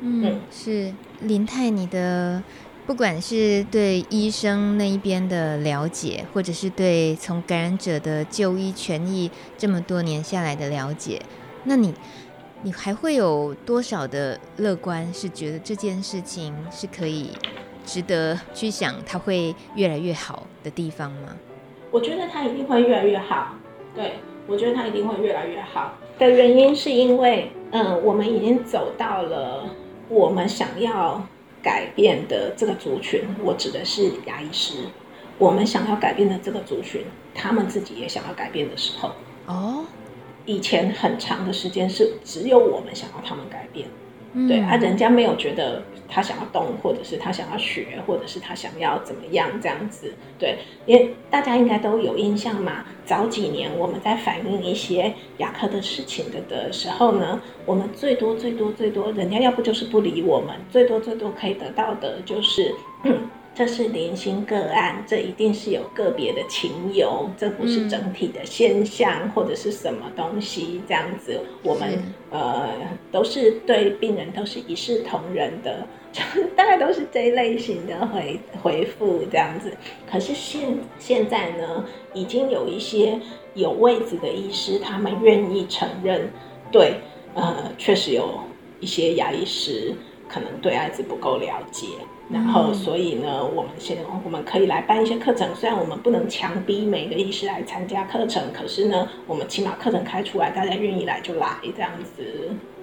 嗯，嗯是林泰，你的不管是对医生那一边的了解，或者是对从感染者的就医权益这么多年下来的了解，那你。你还会有多少的乐观？是觉得这件事情是可以值得去想，它会越来越好的地方吗？我觉得它一定会越来越好。对，我觉得它一定会越来越好的原因是因为，嗯，我们已经走到了我们想要改变的这个族群。我指的是牙医师，我们想要改变的这个族群，他们自己也想要改变的时候。哦。以前很长的时间是只有我们想要他们改变，嗯、对啊，人家没有觉得他想要动，或者是他想要学，或者是他想要怎么样这样子，对，因为大家应该都有印象嘛。早几年我们在反映一些牙科的事情的的时候呢，我们最多最多最多，人家要不就是不理我们，最多最多可以得到的就是。嗯这是零星个案，这一定是有个别的情由，这不是整体的现象，嗯、或者是什么东西这样子。我们呃都是对病人都是一视同仁的，大概都是这一类型的回回复这样子。可是现现在呢，已经有一些有位置的医师，他们愿意承认，对，呃，确实有一些牙医师可能对艾滋不够了解。然后，所以呢，我们现在我们可以来办一些课程。虽然我们不能强逼每个医师来参加课程，可是呢，我们起码课程开出来，大家愿意来就来这样子。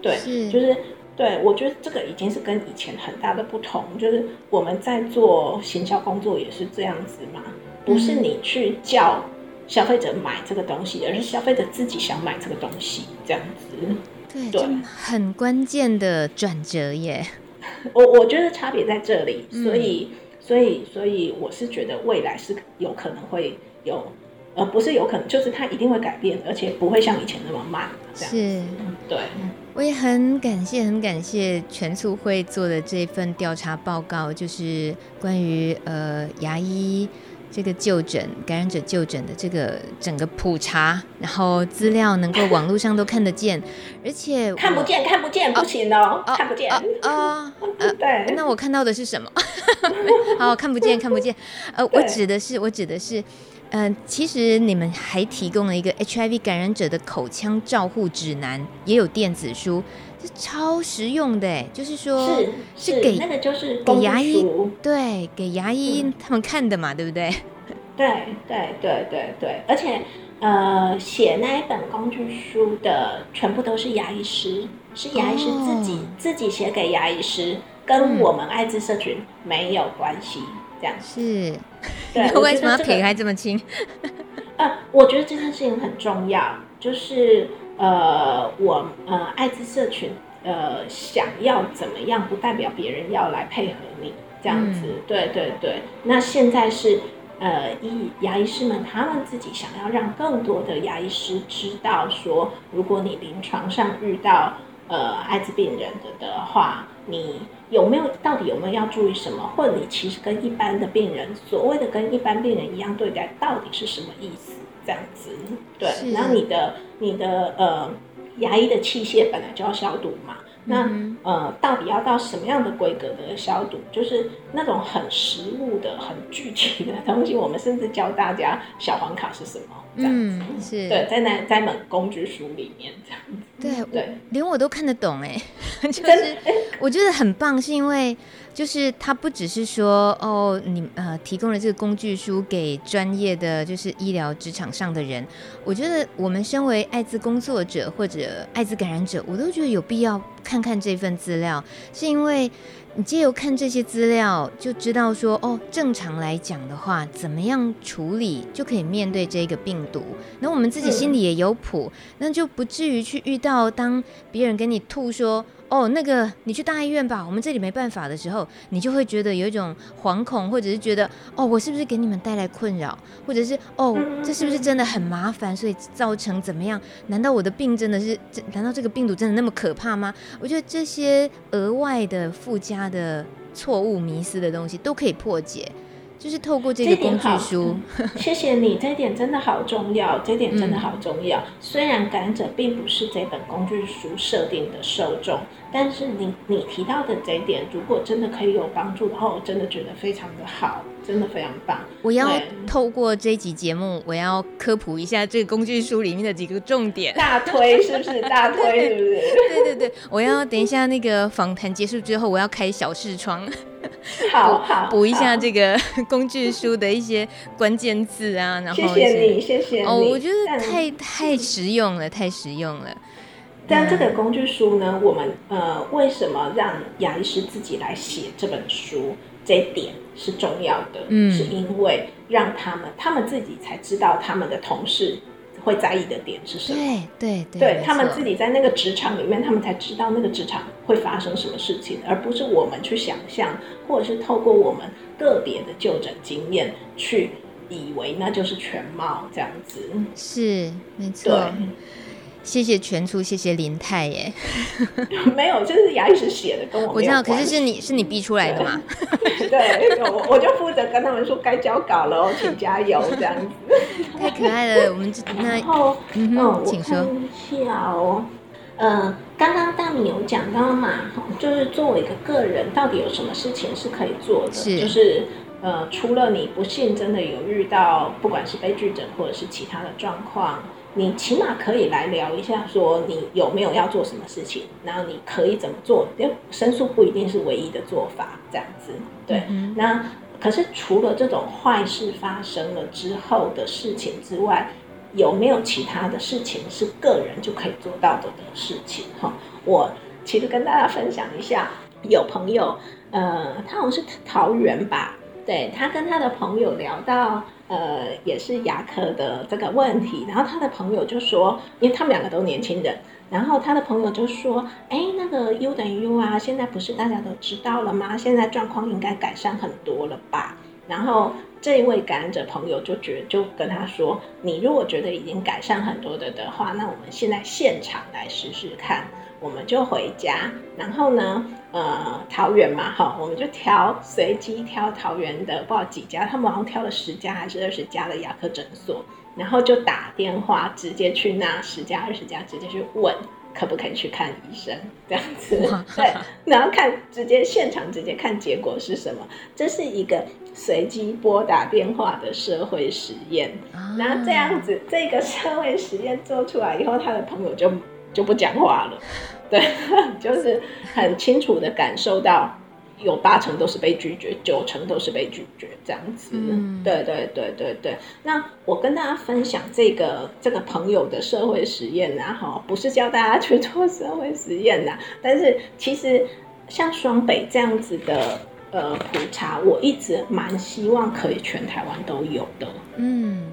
对，是就是对，我觉得这个已经是跟以前很大的不同。就是我们在做行销工作也是这样子嘛，不是你去叫消费者买这个东西，而是消费者自己想买这个东西这样子。对，对，很关键的转折耶。我我觉得差别在这里，所以、嗯、所以所以我是觉得未来是有可能会有，呃，不是有可能，就是它一定会改变，而且不会像以前那么慢。这样是，对。我也很感谢，很感谢全促会做的这份调查报告，就是关于呃牙医。这个就诊感染者就诊的这个整个普查，然后资料能够网络上都看得见，而且看不见看不见不行哦，哦看不见。啊啊 呃对，那我看到的是什么？好看不见看不见，呃，我指的是我指的是，嗯、呃，其实你们还提供了一个 HIV 感染者的口腔照护指南，也有电子书，是超实用的，就是说是是给那个就是给牙医对给牙医他们看的嘛，嗯、对不对？对对对对对，而且呃，写那一本工具书的全部都是牙医师，是牙医师自己、哦、自己写给牙医师，跟我们艾滋社群没有关系，这样是。对，为什么要撇开这么清？呃，我觉得这件事情很重要，就是呃，我呃艾滋社群呃想要怎么样，不代表别人要来配合你这样子。嗯、对对对，那现在是。呃，医牙医师们他们自己想要让更多的牙医师知道说，如果你临床上遇到呃艾滋病人的的话，你有没有到底有没有要注意什么？或者你其实跟一般的病人，所谓的跟一般病人一样对待，到底是什么意思？这样子，对。然后你的你的呃牙医的器械本来就要消毒嘛。那、嗯、呃，到底要到什么样的规格的消毒？就是那种很实物的、很具体的东西。我们甚至教大家小黄卡是什么，这样子。嗯、是。对，在那在本工具书里面这样子。对对，连我都看得懂哎，就是我觉得很棒，是因为。就是他不只是说哦，你呃提供了这个工具书给专业的就是医疗职场上的人，我觉得我们身为艾滋工作者或者艾滋感染者，我都觉得有必要看看这份资料，是因为你借由看这些资料就知道说哦，正常来讲的话，怎么样处理就可以面对这个病毒，那我们自己心里也有谱，那就不至于去遇到当别人跟你吐说。哦，那个你去大医院吧，我们这里没办法的时候，你就会觉得有一种惶恐，或者是觉得哦，我是不是给你们带来困扰，或者是哦，这是不是真的很麻烦，所以造成怎么样？难道我的病真的是？难道这个病毒真的那么可怕吗？我觉得这些额外的附加的错误、迷失的东西都可以破解。就是透过这个工具书，嗯、谢谢你，这一点真的好重要，这一点真的好重要。嗯、虽然感染者并不是这本工具书设定的受众，但是你你提到的这一点，如果真的可以有帮助的话，我真的觉得非常的好，真的非常棒。我要透过这一集节目，我要科普一下这个工具书里面的几个重点。大推是不是？大推是不是？对对对，我要等一下那个访谈结束之后，我要开小视窗。好好补一下这个工具书的一些关键字啊，然后谢谢你，谢谢你。哦，我觉得太太实用了，太实用了。但这个工具书呢，我们呃，为什么让牙医师自己来写这本书？这一点是重要的，嗯，是因为让他们他们自己才知道他们的同事。会在意的点是什么？对对对，对他们自己在那个职场里面，他们才知道那个职场会发生什么事情，而不是我们去想象，或者是透过我们个别的就诊经验去以为那就是全貌这样子。是，没错。谢谢全初，谢谢林泰耶。没有，这是牙医师写的，跟我我知道，可是是你是你逼出来的嘛？对，我我就负责跟他们说该交稿了哦，请加油这样子。太可爱了，我们那然后嗯，嗯，请说。一下哦，呃，刚刚大米有讲到嘛，就是作为一个个人，到底有什么事情是可以做的？是，就是呃，除了你不幸真的有遇到，不管是被拒诊或者是其他的状况。你起码可以来聊一下，说你有没有要做什么事情，然后你可以怎么做？因为申诉不一定是唯一的做法，这样子。对，嗯、那可是除了这种坏事发生了之后的事情之外，有没有其他的事情是个人就可以做到的的事情？哈，我其实跟大家分享一下，有朋友，呃，他好像是桃园吧，对，他跟他的朋友聊到。呃，也是牙科的这个问题，然后他的朋友就说，因为他们两个都年轻人，然后他的朋友就说，哎，那个 U 等于 U 啊，现在不是大家都知道了吗？现在状况应该改善很多了吧？然后这一位感染者朋友就觉就跟他说，你如果觉得已经改善很多的的话，那我们现在现场来试试看。我们就回家，然后呢，呃，桃园嘛，哈，我们就挑随机挑桃园的不知道几家，他们好像挑了十家还是二十家的牙科诊所，然后就打电话直接去那十家二十家直接去问可不可以去看医生，这样子，对，然后看直接现场直接看结果是什么，这是一个随机拨打电话的社会实验，然后这样子这个社会实验做出来以后，他的朋友就。就不讲话了，对，就是很清楚的感受到，有八成都是被拒绝，九成都是被拒绝，这样子。嗯，对对对对对。那我跟大家分享这个这个朋友的社会实验呐，哈，不是教大家去做社会实验呐，但是其实像双北这样子的呃普查，我一直蛮希望可以全台湾都有的。嗯。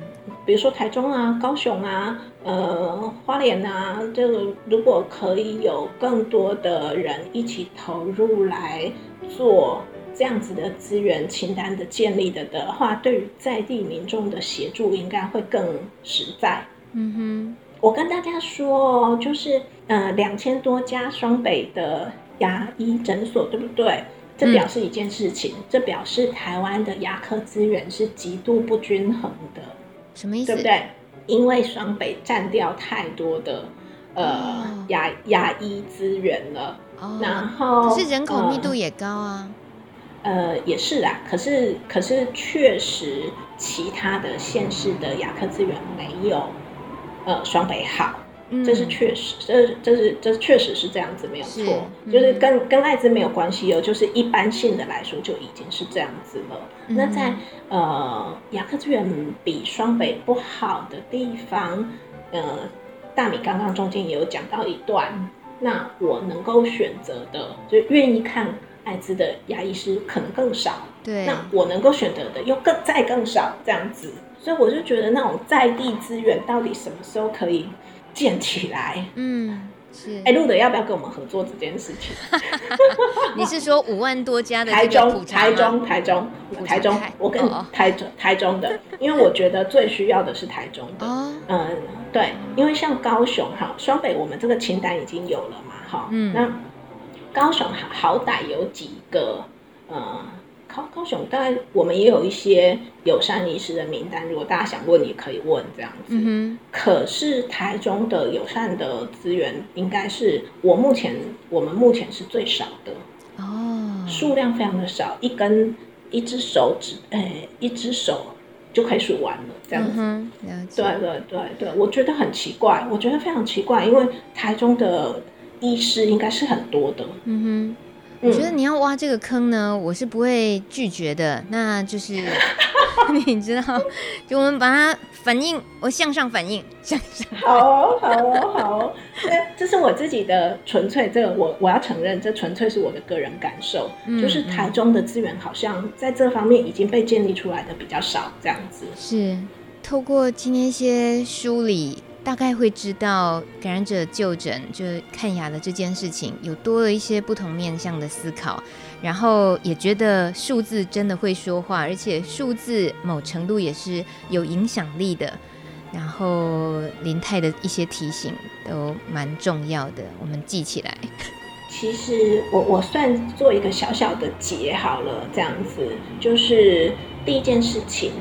比如说台中啊、高雄啊、呃花莲啊，这个如果可以有更多的人一起投入来做这样子的资源清单的建立的的话，对于在地民众的协助应该会更实在。嗯哼，我跟大家说，就是呃两千多家双北的牙医诊所，对不对？这表示一件事情，嗯、这表示台湾的牙科资源是极度不均衡的。什么意思？对不对？因为双北占掉太多的呃、哦、牙牙医资源了。哦。然后可是人口密度也高啊。呃，呃也是啊。可是可是确实，其他的县市的牙科资源没有呃双北好。这是确实，这这是这确实是这样子，没有错，是就是跟跟艾滋没有关系哦，就是一般性的来说就已经是这样子了。嗯、那在呃牙科资源比双北不好的地方，呃，大米刚刚中间也有讲到一段，那我能够选择的，就愿意看艾滋的牙医师可能更少，对，那我能够选择的又更再更少，这样子，所以我就觉得那种在地资源到底什么时候可以建起来，嗯，是。哎，路德要不要跟我们合作这件事情？你是说五万多家的台中、台中、台中、台中？我跟台中、台中的，因为我觉得最需要的是台中的。嗯，对，因为像高雄哈，双北我们这个清单已经有了嘛，哈，嗯，那高雄好好歹有几个，呃。高高雄，当然我们也有一些友善医师的名单，如果大家想问，也可以问这样子。可是台中的友善的资源，应该是我目前我们目前是最少的哦，数量非常的少，一根一只手指，哎，一只手就可以数完了这样子。嗯、对对对对，我觉得很奇怪，我觉得非常奇怪，因为台中的医师应该是很多的。嗯哼。我觉得你要挖这个坑呢，我是不会拒绝的。那就是 你知道，就我们把它反应，我向上反应，向上。好哦，好哦，好哦。这是我自己的纯粹，这个我我要承认，这纯粹是我的个人感受。嗯、就是台中的资源好像在这方面已经被建立出来的比较少，这样子。是透过今天一些梳理。大概会知道感染者就诊就是看牙的这件事情，有多了一些不同面向的思考，然后也觉得数字真的会说话，而且数字某程度也是有影响力的。然后林泰的一些提醒都蛮重要的，我们记起来。其实我我算做一个小小的结好了，这样子就是第一件事情。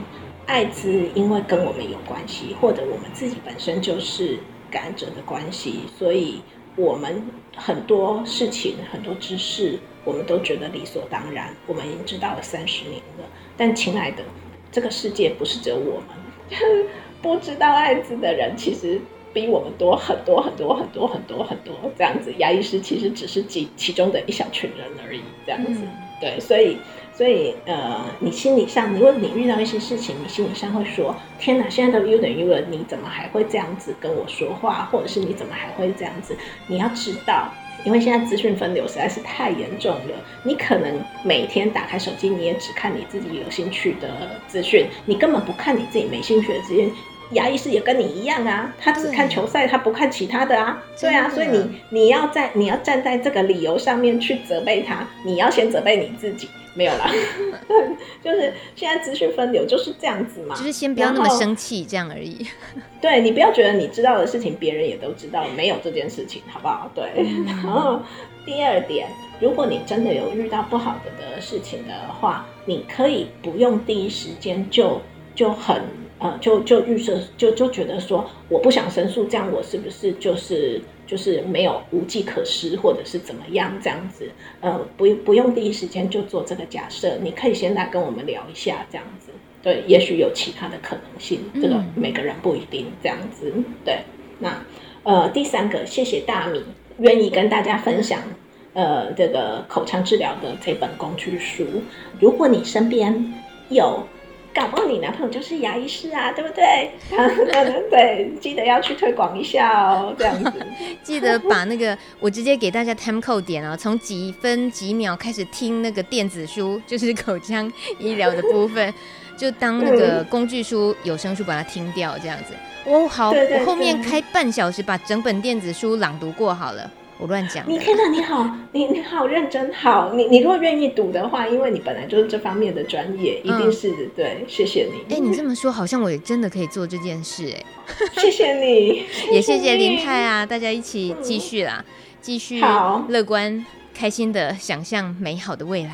艾滋因为跟我们有关系，或者我们自己本身就是感染者的关系，所以我们很多事情、很多知识，我们都觉得理所当然。我们已经知道了三十年了，但亲爱的，这个世界不是只有我们，不知道艾滋的人其实比我们多很多很多很多很多很多。这样子，牙医师其实只是其其中的一小群人而已。这样子，嗯、对，所以。所以，呃，你心理上，如果你遇到一些事情，你心理上会说：“天哪，现在都 U 等于了，你怎么还会这样子跟我说话？或者是你怎么还会这样子？”你要知道，因为现在资讯分流实在是太严重了。你可能每天打开手机，你也只看你自己有兴趣的资讯，你根本不看你自己没兴趣的资讯。牙医师也跟你一样啊，他只看球赛，他不看其他的啊。对啊，所以你你要在你要站在这个理由上面去责备他，你要先责备你自己。没有啦 就是现在资讯分流就是这样子嘛，就是先不要那么生气，这样而已。对，你不要觉得你知道的事情别人也都知道，没有这件事情，好不好？对。嗯、然后第二点，如果你真的有遇到不好的的事情的话，你可以不用第一时间就就很呃就就预设就就觉得说我不想申诉，这样我是不是就是。就是没有无计可施，或者是怎么样这样子，呃，不不用第一时间就做这个假设，你可以先来跟我们聊一下这样子，对，也许有其他的可能性，这个每个人不一定这样子，对。那呃，第三个，谢谢大米愿意跟大家分享，呃，这个口腔治疗的这本工具书，如果你身边有搞不好你男朋友就是牙医师啊，对不对？对，记得要去推广一下哦，这样子。记得把那个我直接给大家 time code 点啊，从几分几秒开始听那个电子书，就是口腔医疗的部分，就当那个工具书、有声书把它听掉，这样子。哦，好，对对对，我后面开半小时把整本电子书朗读过好了。我乱讲。你天哪，你好，你你好认真，好，你你如果愿意读的话，因为你本来就是这方面的专业，一定是的，嗯、对，谢谢你。哎、你这么说，好像我也真的可以做这件事，哎，谢谢你，也谢谢林太啊，大家一起继续啦，继、续乐观开心的想象美好的未来。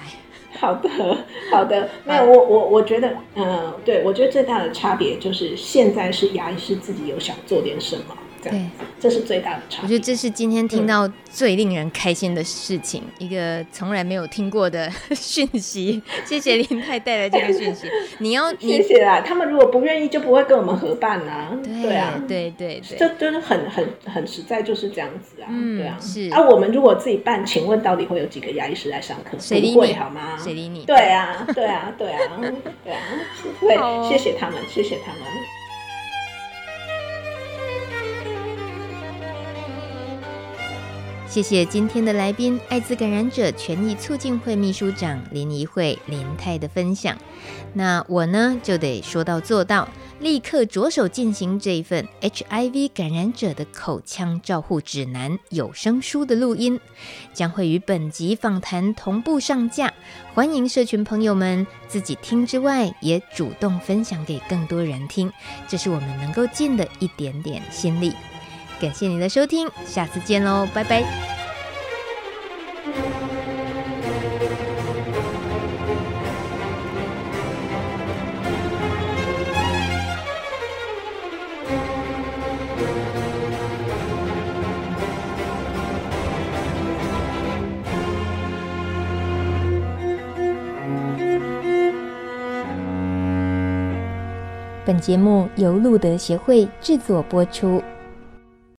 好的，好的，没有，我我我觉得，嗯、呃，对，我觉得最大的差别就是现在是牙医师自己有想做点什么。对，这是最大的差别。我觉得这是今天听到最令人开心的事情，嗯、一个从来没有听过的 讯息。谢谢林太带来这个讯息。你要，你谢谢啦。他们如果不愿意，就不会跟我们合办啊。对，对啊，对对对，这真的很很很实在，就是这样子啊。嗯，对啊，是。啊，我们如果自己办，请问到底会有几个牙医师来上课？谁理你好吗？谁理你？对啊，对啊，对啊，对啊，对，谢谢他们，谢谢他们。谢谢今天的来宾，艾滋感染者权益促进会秘书长林怡慧林泰的分享。那我呢，就得说到做到，立刻着手进行这一份 HIV 感染者的口腔照护指南有声书的录音，将会与本集访谈同步上架。欢迎社群朋友们自己听之外，也主动分享给更多人听，这是我们能够尽的一点点心力。感谢您的收听，下次见喽，拜拜。本节目由路德协会制作播出。